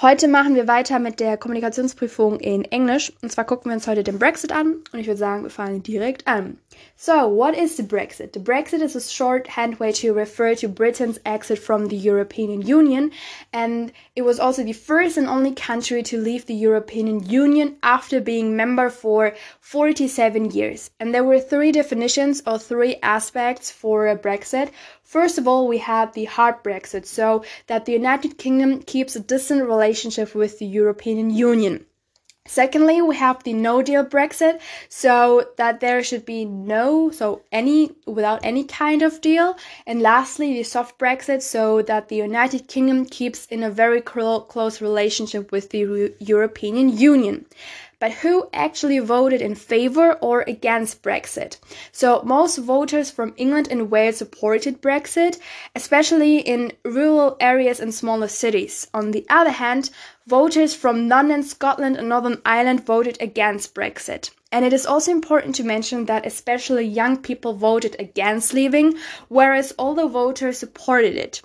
Heute machen wir weiter mit der Kommunikationsprüfung in Englisch. Und zwar gucken wir uns heute den Brexit an. Und ich würde sagen, wir fangen direkt an. So, what is the Brexit? The Brexit is a shorthand way to refer to Britain's exit from the European Union. And it was also the first and only country to leave the European Union after being member for 47 years. And there were three definitions or three aspects for a Brexit. First of all, we have the hard Brexit, so that the United Kingdom keeps a distant relationship with the European Union. Secondly, we have the no deal Brexit, so that there should be no, so any, without any kind of deal. And lastly, the soft Brexit, so that the United Kingdom keeps in a very close relationship with the European Union but who actually voted in favor or against Brexit. So most voters from England and Wales supported Brexit, especially in rural areas and smaller cities. On the other hand, voters from London, Scotland, and Northern Ireland voted against Brexit. And it is also important to mention that especially young people voted against leaving, whereas older voters supported it.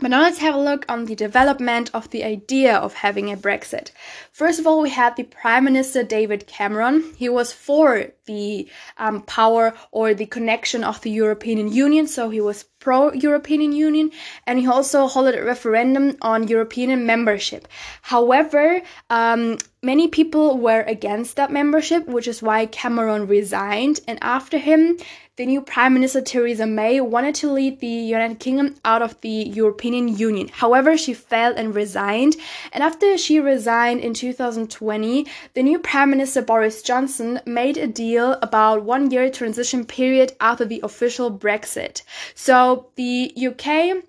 But now let's have a look on the development of the idea of having a Brexit. First of all, we had the Prime Minister David Cameron. He was for the um, power or the connection of the European Union, so he was pro European Union, and he also held a referendum on European membership. However, um, many people were against that membership, which is why Cameron resigned, and after him, the new Prime Minister Theresa May wanted to lead the United Kingdom out of the European Union. However, she failed and resigned. And after she resigned in 2020, the new Prime Minister Boris Johnson made a deal about one year transition period after the official Brexit. So the UK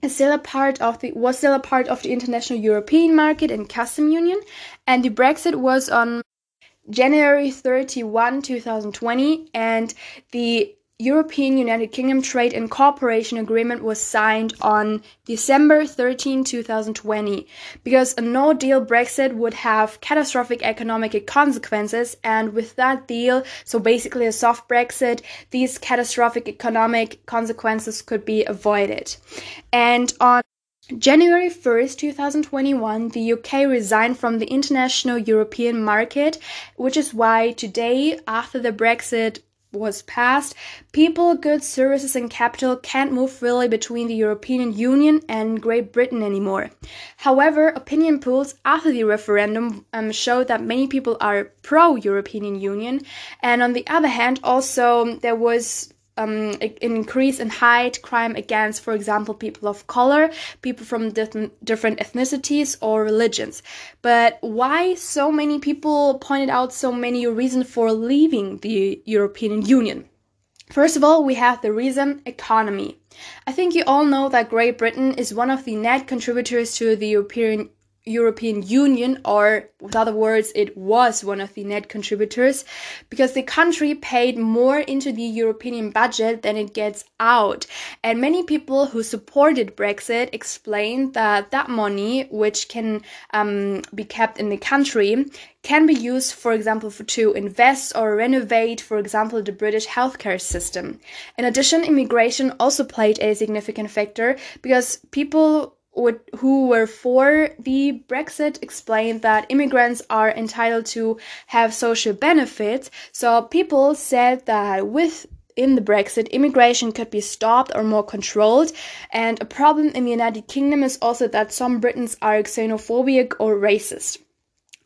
is still a part of the was still a part of the international European market and custom union, and the Brexit was on January 31, 2020, and the European United Kingdom Trade and Cooperation Agreement was signed on December 13, 2020, because a no deal Brexit would have catastrophic economic consequences, and with that deal, so basically a soft Brexit, these catastrophic economic consequences could be avoided. And on January 1st, 2021, the UK resigned from the international European market, which is why today, after the Brexit was passed, people, goods, services, and capital can't move freely between the European Union and Great Britain anymore. However, opinion polls after the referendum um, showed that many people are pro European Union, and on the other hand, also there was um, increase in hate crime against, for example, people of color, people from different, different ethnicities or religions. But why so many people pointed out so many reasons for leaving the European Union? First of all, we have the reason economy. I think you all know that Great Britain is one of the net contributors to the European European Union, or with other words, it was one of the net contributors, because the country paid more into the European budget than it gets out. And many people who supported Brexit explained that that money, which can um, be kept in the country, can be used, for example, for, to invest or renovate, for example, the British healthcare system. In addition, immigration also played a significant factor because people who were for the Brexit explained that immigrants are entitled to have social benefits. So people said that with in the Brexit, immigration could be stopped or more controlled. And a problem in the United Kingdom is also that some Britons are xenophobic or racist.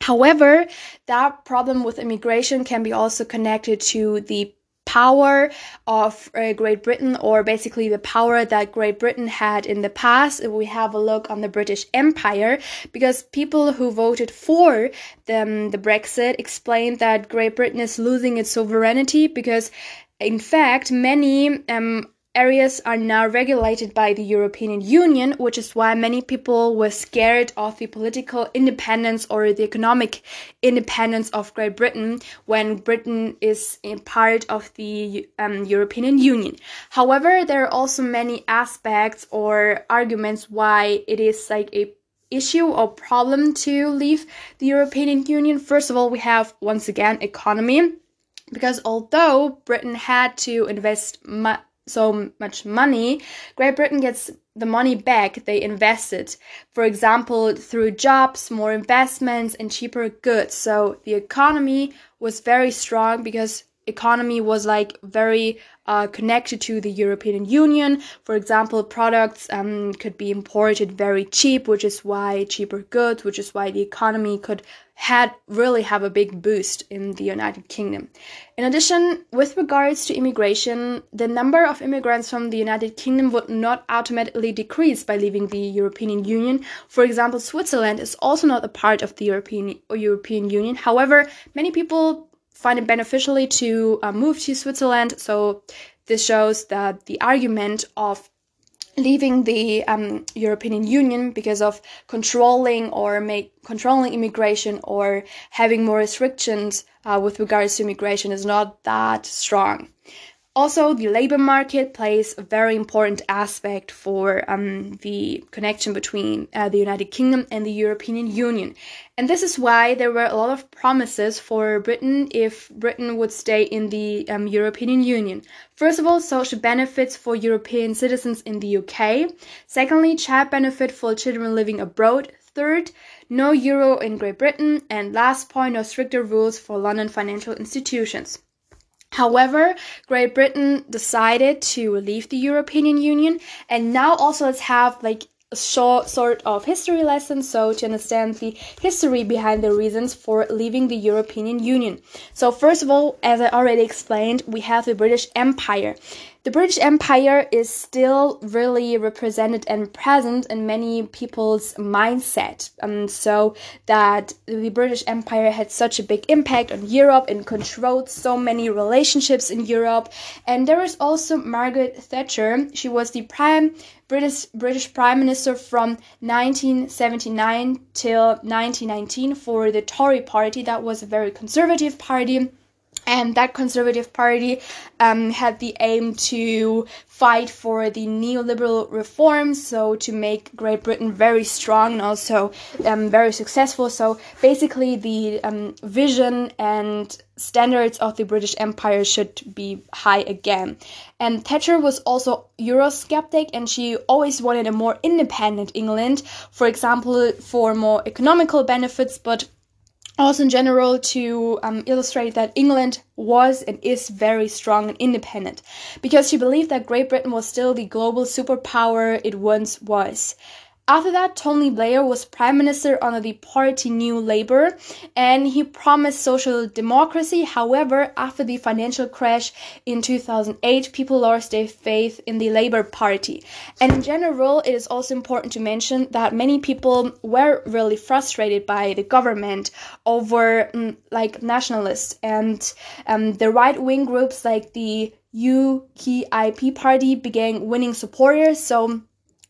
However, that problem with immigration can be also connected to the power of uh, Great Britain, or basically the power that Great Britain had in the past. If we have a look on the British Empire, because people who voted for the, um, the Brexit explained that Great Britain is losing its sovereignty because in fact, many um, areas are now regulated by the European Union, which is why many people were scared of the political independence or the economic independence of Great Britain when Britain is a part of the um, European Union. However, there are also many aspects or arguments why it is like a issue or problem to leave the European Union. First of all, we have once again economy because although Britain had to invest so much money, Great Britain gets the money back they invested. For example, through jobs, more investments, and cheaper goods. So the economy was very strong because economy was like very uh, connected to the European Union. For example, products um, could be imported very cheap, which is why cheaper goods, which is why the economy could had really have a big boost in the United Kingdom. In addition, with regards to immigration, the number of immigrants from the United Kingdom would not automatically decrease by leaving the European Union. For example, Switzerland is also not a part of the European or European Union. However, many people find it beneficially to uh, move to Switzerland. So this shows that the argument of leaving the um, European Union because of controlling or make controlling immigration or having more restrictions uh, with regards to immigration is not that strong. Also, the labor market plays a very important aspect for um, the connection between uh, the United Kingdom and the European Union. And this is why there were a lot of promises for Britain if Britain would stay in the um, European Union. First of all, social benefits for European citizens in the UK. Secondly, child benefit for children living abroad. Third, no euro in Great Britain. And last point, no stricter rules for London financial institutions. However, Great Britain decided to leave the European Union, and now also let's have like a short sort of history lesson so to understand the history behind the reasons for leaving the European Union. So first of all, as I already explained, we have the British Empire. The British Empire is still really represented and present in many people's mindset. And um, so that the British Empire had such a big impact on Europe and controlled so many relationships in Europe. And there is also Margaret Thatcher. She was the prime British British Prime Minister from 1979 till 1919 for the Tory party. That was a very conservative party and that conservative party um, had the aim to fight for the neoliberal reforms so to make great britain very strong and also um, very successful. So basically the um, vision and standards of the british empire should be high again. And thatcher was also eurosceptic and she always wanted a more independent england for example for more economical benefits but also in general to um, illustrate that England was and is very strong and independent because she believed that Great Britain was still the global superpower it once was. After that, Tony Blair was prime minister under the party New Labour and he promised social democracy. However, after the financial crash in 2008, people lost their faith in the Labour Party. And in general, it is also important to mention that many people were really frustrated by the government over mm, like nationalists and um, the right wing groups like the UKIP party began winning supporters. So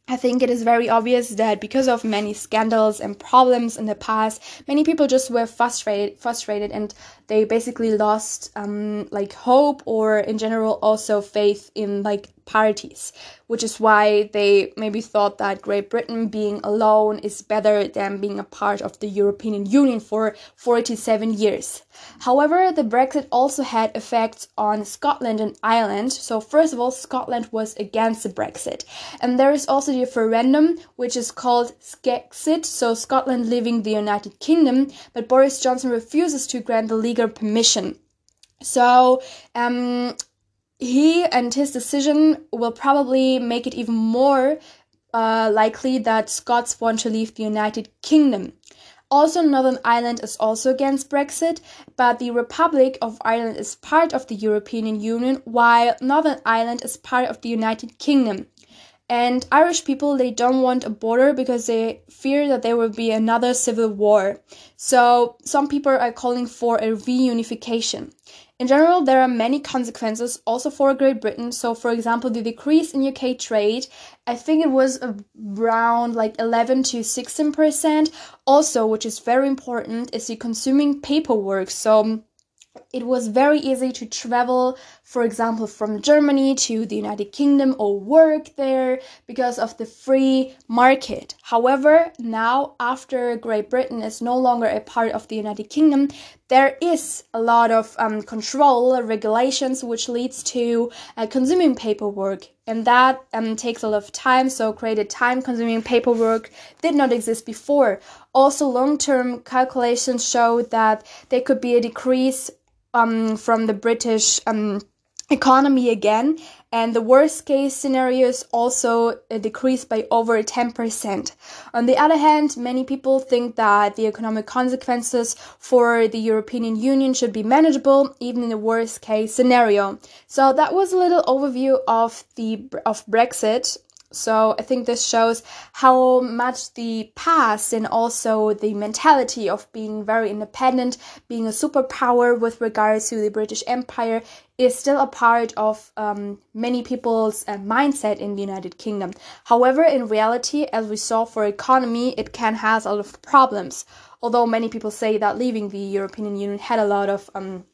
I think it is very obvious that because of many scandals and problems in the past, many people just were frustrated, frustrated, and they basically lost um, like hope or in general also faith in like parties, which is why they maybe thought that Great Britain being alone is better than being a part of the European Union for 47 years. However, the Brexit also had effects on Scotland and Ireland. So, first of all, Scotland was against the Brexit. And there is also the referendum, which is called Skexit, so Scotland leaving the United Kingdom, but Boris Johnson refuses to grant the legal permission. So, um, he and his decision will probably make it even more uh, likely that Scots want to leave the United Kingdom. Also, Northern Ireland is also against Brexit, but the Republic of Ireland is part of the European Union, while Northern Ireland is part of the United Kingdom. And Irish people, they don't want a border because they fear that there will be another civil war. So some people are calling for a reunification. In general, there are many consequences also for Great Britain. So, for example, the decrease in UK trade, I think it was around like 11 to 16%. Also, which is very important, is the consuming paperwork. So, it was very easy to travel, for example, from Germany to the United Kingdom or work there because of the free market. However, now after Great Britain is no longer a part of the United Kingdom, there is a lot of um, control regulations which leads to uh, consuming paperwork and that um, takes a lot of time so created time consuming paperwork did not exist before also long term calculations show that there could be a decrease um, from the british um, economy again and the worst case scenario is also decreased by over 10%. On the other hand, many people think that the economic consequences for the European Union should be manageable even in the worst case scenario. So that was a little overview of the of Brexit so I think this shows how much the past and also the mentality of being very independent, being a superpower with regards to the British Empire, is still a part of um, many people's uh, mindset in the United Kingdom. However, in reality, as we saw for economy, it can have a lot of problems. Although many people say that leaving the European Union had a lot of um,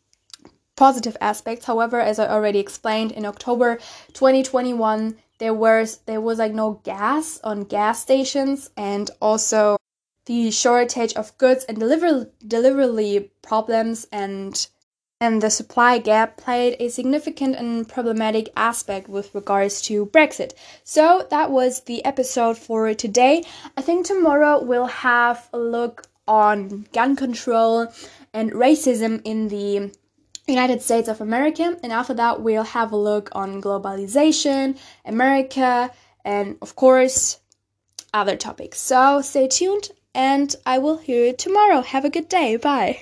positive aspects. However, as I already explained, in October 2021 there was there was like no gas on gas stations and also the shortage of goods and deliver delivery problems and and the supply gap played a significant and problematic aspect with regards to Brexit. So that was the episode for today. I think tomorrow we'll have a look on gun control and racism in the United States of America, and after that, we'll have a look on globalization, America, and of course, other topics. So stay tuned, and I will hear you tomorrow. Have a good day. Bye.